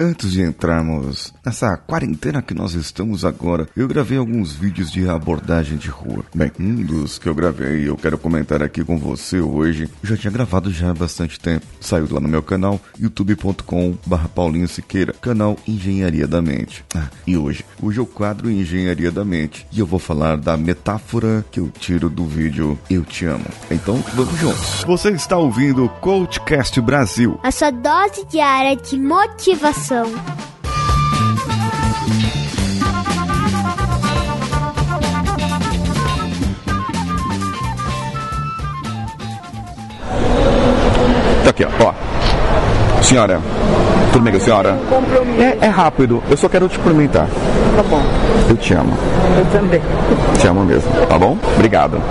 Antes de entrarmos nessa quarentena que nós estamos agora, eu gravei alguns vídeos de abordagem de rua. Bem, um dos que eu gravei eu quero comentar aqui com você hoje, eu já tinha gravado já há bastante tempo. Saiu lá no meu canal, youtube.com.br Paulinho Siqueira, canal Engenharia da Mente. Ah, e hoje? Hoje é o quadro Engenharia da Mente e eu vou falar da metáfora que eu tiro do vídeo Eu Te Amo. Então, vamos juntos. Você está ouvindo o Coachcast Brasil. A sua dose diária de motivação. Tá aqui, ó. ó. Senhora, tudo bem com a senhora? É, é rápido, eu só quero te cumprimentar. Tá bom, Eu te amo. eu também. Te amo mesmo, tá bom? Obrigado.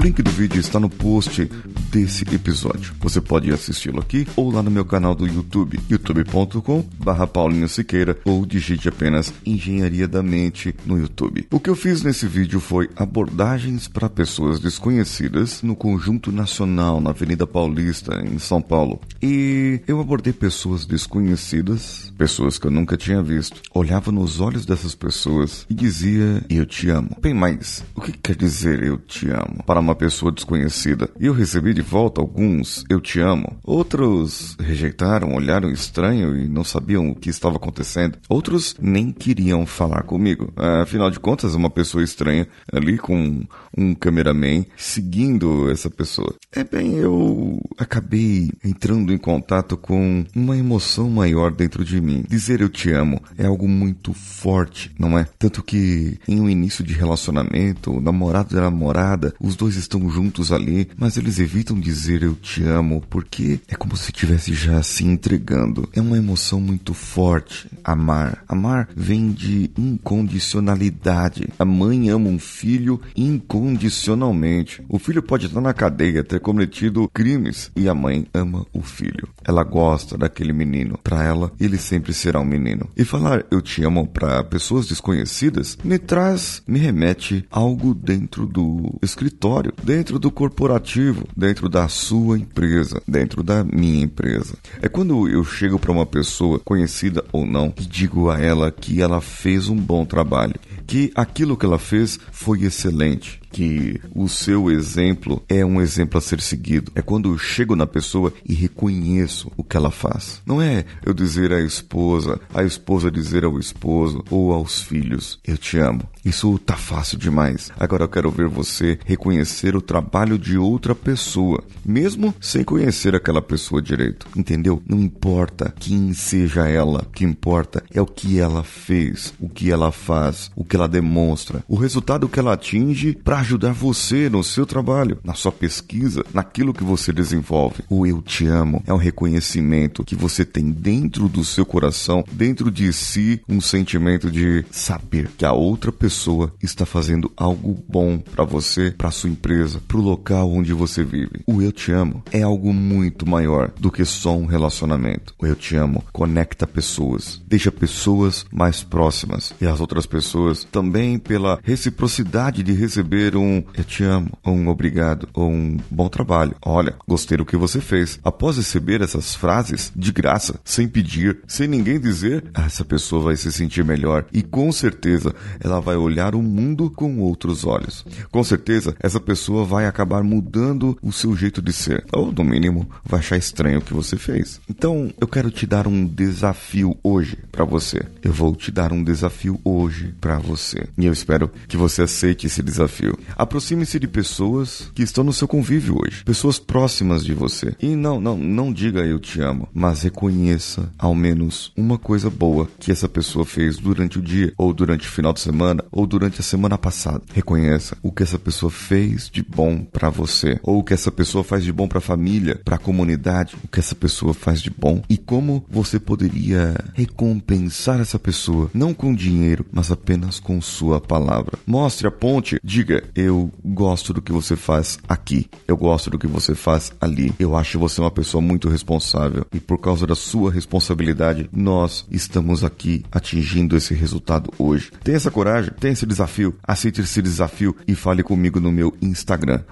O link do vídeo está no post desse episódio. Você pode assisti-lo aqui ou lá no meu canal do YouTube, youtube.com barra Paulinho Siqueira ou digite apenas Engenharia da Mente no YouTube. O que eu fiz nesse vídeo foi abordagens para pessoas desconhecidas no Conjunto Nacional, na Avenida Paulista, em São Paulo. E eu abordei pessoas desconhecidas, pessoas que eu nunca tinha visto. Olhava nos olhos dessas pessoas e dizia, eu te amo. Bem, mas o que quer dizer eu te amo para uma pessoa desconhecida? E eu recebi de volta alguns eu te amo. Outros rejeitaram, olharam estranho e não sabiam o que estava acontecendo. Outros nem queriam falar comigo. Afinal de contas, uma pessoa estranha ali com um cameraman seguindo essa pessoa. É bem, eu acabei entrando em contato com uma emoção maior dentro de mim. Dizer eu te amo é algo muito forte, não é? Tanto que em um início de relacionamento, o namorado e a namorada, os dois estão juntos ali, mas eles evitam dizer eu te amo porque é como se estivesse já se entregando. É uma emoção muito forte. Amar. Amar vem de incondicionalidade. A mãe ama um filho incondicionalmente. O filho pode estar na cadeia, ter cometido crimes e a mãe ama o filho. Ela gosta daquele menino. Para ela, ele sempre será um menino. E falar eu te amo para pessoas desconhecidas me traz, me remete algo dentro do escritório, dentro do corporativo, dentro da sua empresa, dentro da minha empresa. É quando eu chego para uma pessoa, conhecida ou não, e digo a ela que ela fez um bom trabalho, que aquilo que ela fez foi excelente, que o seu exemplo é um exemplo a ser seguido. É quando eu chego na pessoa e reconheço o que ela faz. Não é eu dizer à esposa, a esposa dizer ao esposo ou aos filhos, eu te amo. Isso tá fácil demais. Agora eu quero ver você reconhecer o trabalho de outra pessoa, mesmo sem conhecer aquela pessoa direito. Entendeu? Não importa quem seja ela, o que importa é o que ela fez, o que ela faz, o que ela demonstra, o resultado que ela atinge para ajudar você no seu trabalho, na sua pesquisa, naquilo que você desenvolve. O eu te amo é um reconhecimento que você tem dentro do seu coração, dentro de si, um sentimento de saber que a outra pessoa está fazendo algo bom para você, para sua empresa, para o local onde você vive. O eu te amo é algo muito maior do que só um relacionamento. O eu te amo conecta pessoas, deixa pessoas mais próximas e as outras pessoas também pela reciprocidade de receber um eu te amo, ou um obrigado, ou um bom trabalho. Olha, gostei do que você fez. Após receber essas frases de graça, sem pedir, sem ninguém dizer, ah, essa pessoa vai se sentir melhor e com certeza ela vai olhar o mundo com outros olhos. Com certeza essa pessoa vai acabar mudando o seu jeito de ser, ou no mínimo vai achar estranho o que você fez. Então, eu quero te dar um desafio hoje para você. Eu vou te dar um desafio hoje para você. E eu espero que você aceite esse desafio. Aproxime-se de pessoas que estão no seu convívio hoje, pessoas próximas de você. E não, não, não diga eu te amo, mas reconheça ao menos uma coisa boa que essa pessoa fez durante o dia, ou durante o final de semana, ou durante a semana passada. Reconheça o que essa pessoa fez de bom para você, ou o que essa pessoa faz de bom para a família, para a comunidade, o que essa pessoa faz de bom e como você poderia recompensar essa pessoa, não com dinheiro, mas apenas com sua palavra. Mostre a ponte, diga eu gosto do que você faz aqui. Eu gosto do que você faz ali. Eu acho você uma pessoa muito responsável e por causa da sua responsabilidade, nós estamos aqui atingindo esse resultado hoje. Tenha essa coragem, tenha esse desafio, aceite esse desafio e fale comigo no meu Instagram,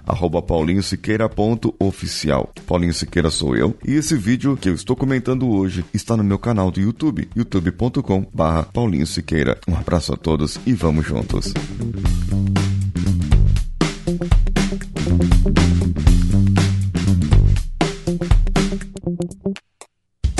paulinhosiqueira.oficial. Paulinho Siqueira sou eu e esse vídeo que eu estou comentando hoje está no meu canal do YouTube, youtube.com barra Paulinho Siqueira. Um abraço a todos e vamos juntos.